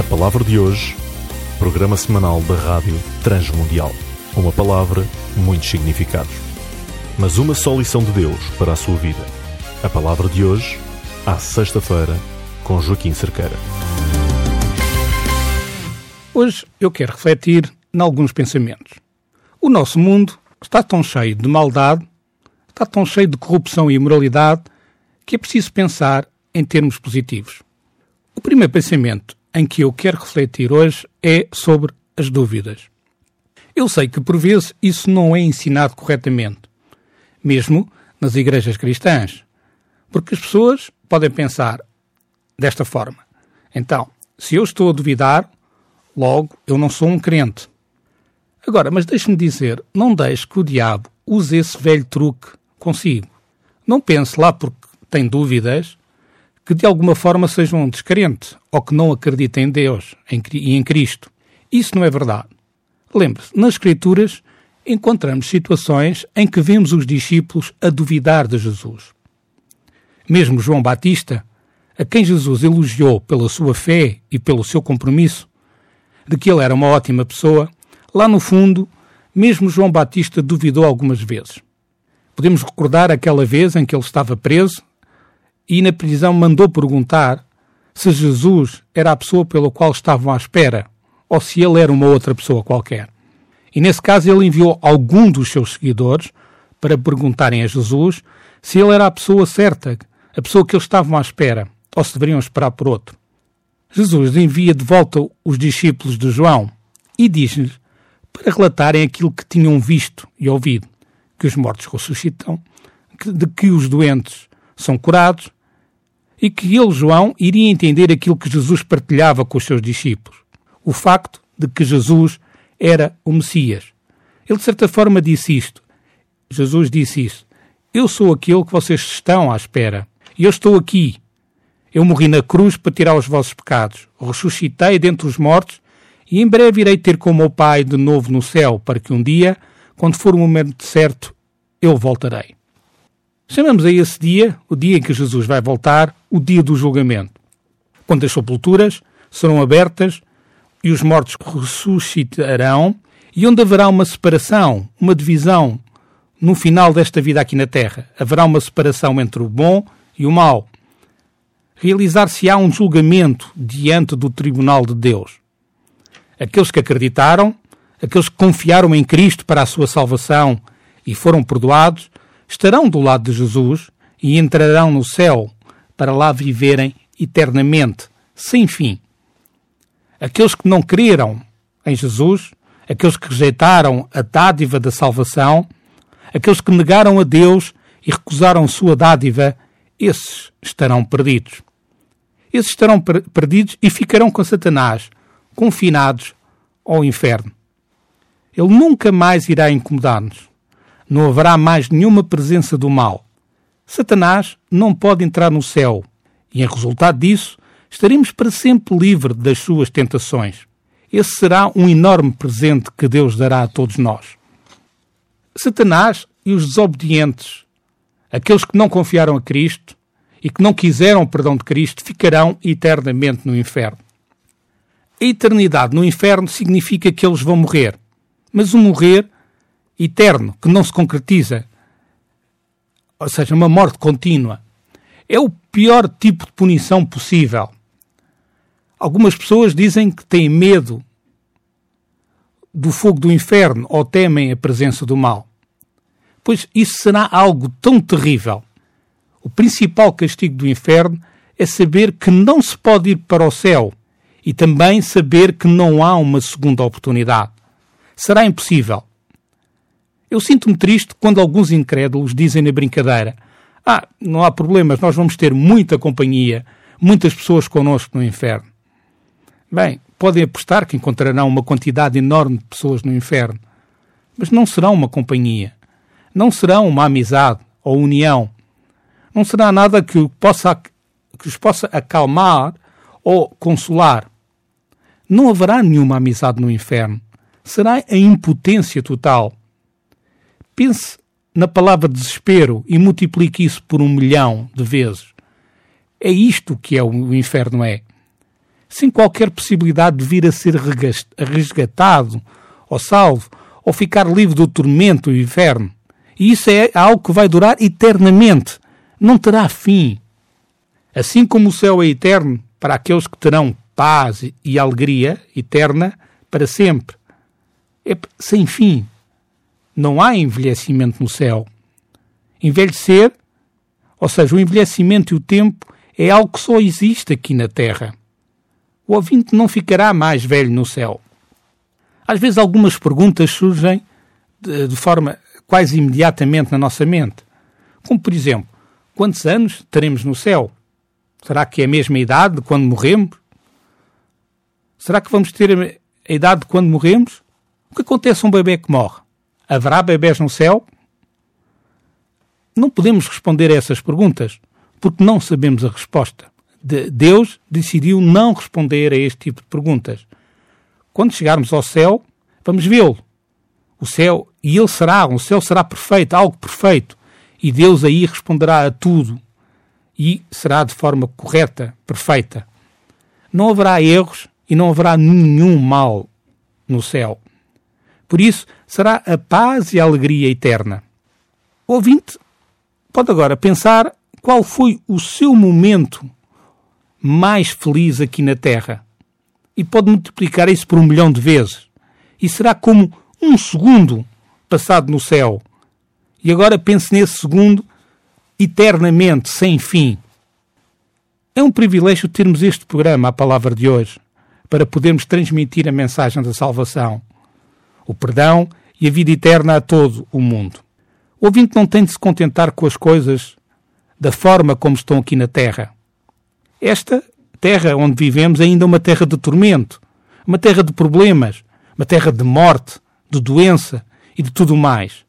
A palavra de hoje, programa semanal da Rádio Transmundial. Uma palavra, muitos significados. Mas uma só lição de Deus para a sua vida. A palavra de hoje, à sexta-feira, com Joaquim Cerqueira. Hoje eu quero refletir em alguns pensamentos. O nosso mundo está tão cheio de maldade, está tão cheio de corrupção e imoralidade, que é preciso pensar em termos positivos. O primeiro pensamento em que eu quero refletir hoje é sobre as dúvidas. Eu sei que por vezes isso não é ensinado corretamente, mesmo nas igrejas cristãs, porque as pessoas podem pensar desta forma. Então, se eu estou a duvidar, logo eu não sou um crente. Agora, mas deixe-me dizer, não deixe que o diabo use esse velho truque consigo. Não pense lá porque tem dúvidas que de alguma forma sejam um descrente ou que não acreditem em Deus e em Cristo. Isso não é verdade. Lembre-se, nas Escrituras encontramos situações em que vemos os discípulos a duvidar de Jesus. Mesmo João Batista, a quem Jesus elogiou pela sua fé e pelo seu compromisso, de que ele era uma ótima pessoa, lá no fundo, mesmo João Batista duvidou algumas vezes. Podemos recordar aquela vez em que ele estava preso e na prisão mandou perguntar se Jesus era a pessoa pela qual estavam à espera ou se ele era uma outra pessoa qualquer. E nesse caso ele enviou algum dos seus seguidores para perguntarem a Jesus se ele era a pessoa certa, a pessoa que eles estavam à espera, ou se deveriam esperar por outro. Jesus envia de volta os discípulos de João e diz-lhes para relatarem aquilo que tinham visto e ouvido, que os mortos ressuscitam, de que os doentes são curados e que ele, João, iria entender aquilo que Jesus partilhava com os seus discípulos. O facto de que Jesus era o Messias. Ele, de certa forma, disse isto. Jesus disse isso. Eu sou aquele que vocês estão à espera. Eu estou aqui. Eu morri na cruz para tirar os vossos pecados. Ressuscitei dentre os mortos e em breve irei ter com o meu Pai de novo no céu, para que um dia, quando for o momento certo, eu voltarei. Chamamos a esse dia, o dia em que Jesus vai voltar, o dia do julgamento, quando as sepulturas serão abertas e os mortos ressuscitarão, e onde haverá uma separação, uma divisão no final desta vida aqui na Terra. Haverá uma separação entre o bom e o mau. Realizar-se-á um julgamento diante do tribunal de Deus. Aqueles que acreditaram, aqueles que confiaram em Cristo para a sua salvação e foram perdoados, estarão do lado de Jesus e entrarão no céu para lá viverem eternamente, sem fim. Aqueles que não creram em Jesus, aqueles que rejeitaram a dádiva da salvação, aqueles que negaram a Deus e recusaram sua dádiva, esses estarão perdidos. Esses estarão per perdidos e ficarão com Satanás, confinados ao inferno. Ele nunca mais irá incomodar-nos não haverá mais nenhuma presença do mal. Satanás não pode entrar no céu e, em resultado disso, estaremos para sempre livres das suas tentações. Esse será um enorme presente que Deus dará a todos nós. Satanás e os desobedientes, aqueles que não confiaram a Cristo e que não quiseram o perdão de Cristo, ficarão eternamente no inferno. A eternidade no inferno significa que eles vão morrer, mas o morrer eterno, que não se concretiza, ou seja, uma morte contínua, é o pior tipo de punição possível. Algumas pessoas dizem que têm medo do fogo do inferno ou temem a presença do mal. Pois isso será algo tão terrível. O principal castigo do inferno é saber que não se pode ir para o céu e também saber que não há uma segunda oportunidade. Será impossível. Eu sinto-me triste quando alguns incrédulos dizem na brincadeira: Ah, não há problemas, nós vamos ter muita companhia, muitas pessoas connosco no inferno. Bem, podem apostar que encontrarão uma quantidade enorme de pessoas no inferno, mas não serão uma companhia, não serão uma amizade ou união, não será nada que, possa, que os possa acalmar ou consolar. Não haverá nenhuma amizade no inferno. Será a impotência total Pense na palavra desespero e multiplique isso por um milhão de vezes. É isto que é o inferno é. sem qualquer possibilidade de vir a ser resgatado ou salvo, ou ficar livre do tormento e inferno. E isso é algo que vai durar eternamente, não terá fim. Assim como o céu é eterno para aqueles que terão paz e alegria eterna para sempre. É sem fim. Não há envelhecimento no céu. Envelhecer, ou seja, o envelhecimento e o tempo, é algo que só existe aqui na Terra. O ouvinte não ficará mais velho no céu. Às vezes algumas perguntas surgem de, de forma quase imediatamente na nossa mente. Como, por exemplo, quantos anos teremos no céu? Será que é a mesma idade de quando morremos? Será que vamos ter a idade de quando morremos? O que acontece a um bebê que morre? Haverá bebés no céu? Não podemos responder a essas perguntas porque não sabemos a resposta. De Deus decidiu não responder a este tipo de perguntas. Quando chegarmos ao céu, vamos vê-lo. O céu, e ele será, o céu será perfeito, algo perfeito. E Deus aí responderá a tudo. E será de forma correta, perfeita. Não haverá erros e não haverá nenhum mal no céu. Por isso, será a paz e a alegria eterna. O ouvinte pode agora pensar qual foi o seu momento mais feliz aqui na Terra. E pode multiplicar isso por um milhão de vezes. E será como um segundo passado no céu. E agora pense nesse segundo eternamente, sem fim. É um privilégio termos este programa, a palavra de hoje para podermos transmitir a mensagem da salvação, o perdão e a vida eterna a todo o mundo. O ouvinte não tem de se contentar com as coisas da forma como estão aqui na Terra. Esta terra onde vivemos é ainda uma terra de tormento, uma terra de problemas, uma terra de morte, de doença e de tudo mais.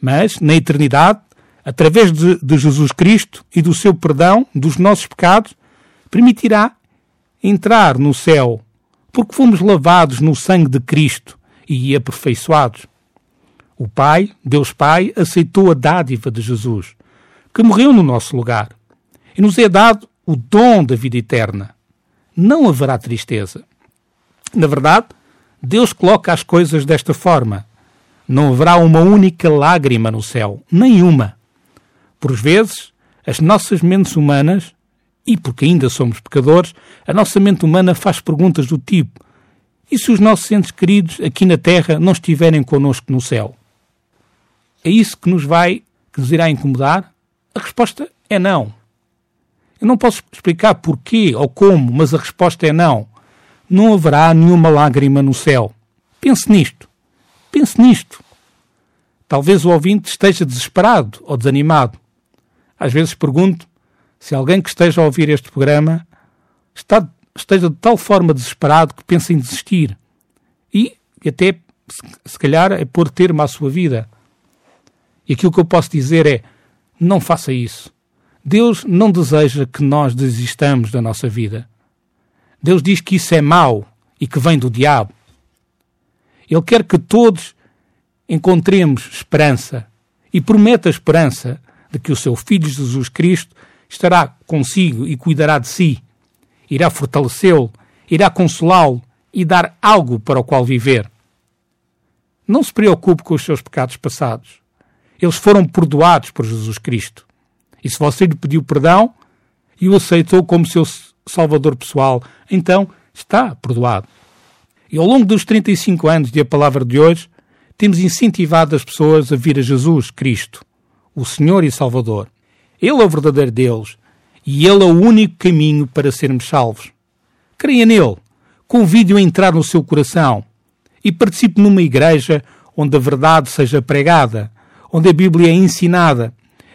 Mas, na eternidade, através de, de Jesus Cristo e do seu perdão dos nossos pecados, permitirá entrar no céu, porque fomos lavados no sangue de Cristo e aperfeiçoados. O Pai, Deus Pai, aceitou a dádiva de Jesus, que morreu no nosso lugar, e nos é dado o dom da vida eterna. Não haverá tristeza. Na verdade, Deus coloca as coisas desta forma. Não haverá uma única lágrima no céu, nenhuma. Por vezes, as nossas mentes humanas e porque ainda somos pecadores, a nossa mente humana faz perguntas do tipo: e se os nossos entes queridos aqui na Terra não estiverem connosco no céu? É isso que nos vai, que nos irá incomodar? A resposta é não. Eu não posso explicar porquê ou como, mas a resposta é não. Não haverá nenhuma lágrima no céu. Pense nisto. Pense nisto. Talvez o ouvinte esteja desesperado ou desanimado. Às vezes pergunto se alguém que esteja a ouvir este programa está, esteja de tal forma desesperado que pensa em desistir e até, se calhar, é pôr termo à sua vida. E aquilo que eu posso dizer é: não faça isso. Deus não deseja que nós desistamos da nossa vida. Deus diz que isso é mau e que vem do diabo. Ele quer que todos encontremos esperança e promete a esperança de que o seu Filho Jesus Cristo estará consigo e cuidará de si. Irá fortalecê-lo, irá consolá-lo e dar algo para o qual viver. Não se preocupe com os seus pecados passados. Eles foram perdoados por Jesus Cristo. E se você lhe pediu perdão e o aceitou como seu Salvador pessoal, então está perdoado. E ao longo dos 35 anos de A Palavra de hoje, temos incentivado as pessoas a vir a Jesus Cristo, o Senhor e Salvador. Ele é o verdadeiro Deus e Ele é o único caminho para sermos salvos. Creia nele, convide-o a entrar no seu coração e participe numa igreja onde a verdade seja pregada, onde a Bíblia é ensinada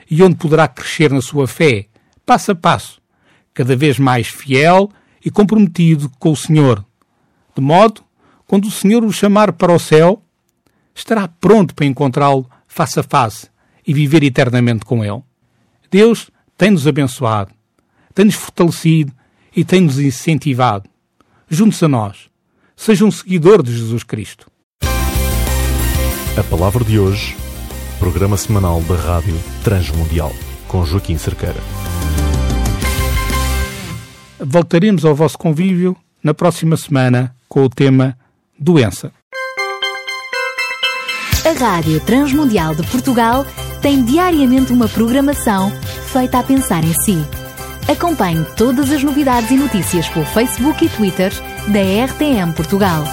e onde poderá crescer na sua fé, passo a passo, cada vez mais fiel e comprometido com o Senhor. De modo, quando o Senhor o chamar para o céu, estará pronto para encontrá-lo face a face e viver eternamente com ele. Deus tem-nos abençoado, tem-nos fortalecido e tem-nos incentivado. Junte-se a nós. Seja um seguidor de Jesus Cristo. A palavra de hoje, programa semanal da Rádio Transmundial, com Joaquim Cerqueira. Voltaremos ao vosso convívio na próxima semana com o tema Doença. A Rádio Transmundial de Portugal tem diariamente uma programação feita a pensar em si. Acompanhe todas as novidades e notícias pelo Facebook e Twitter da RTM Portugal.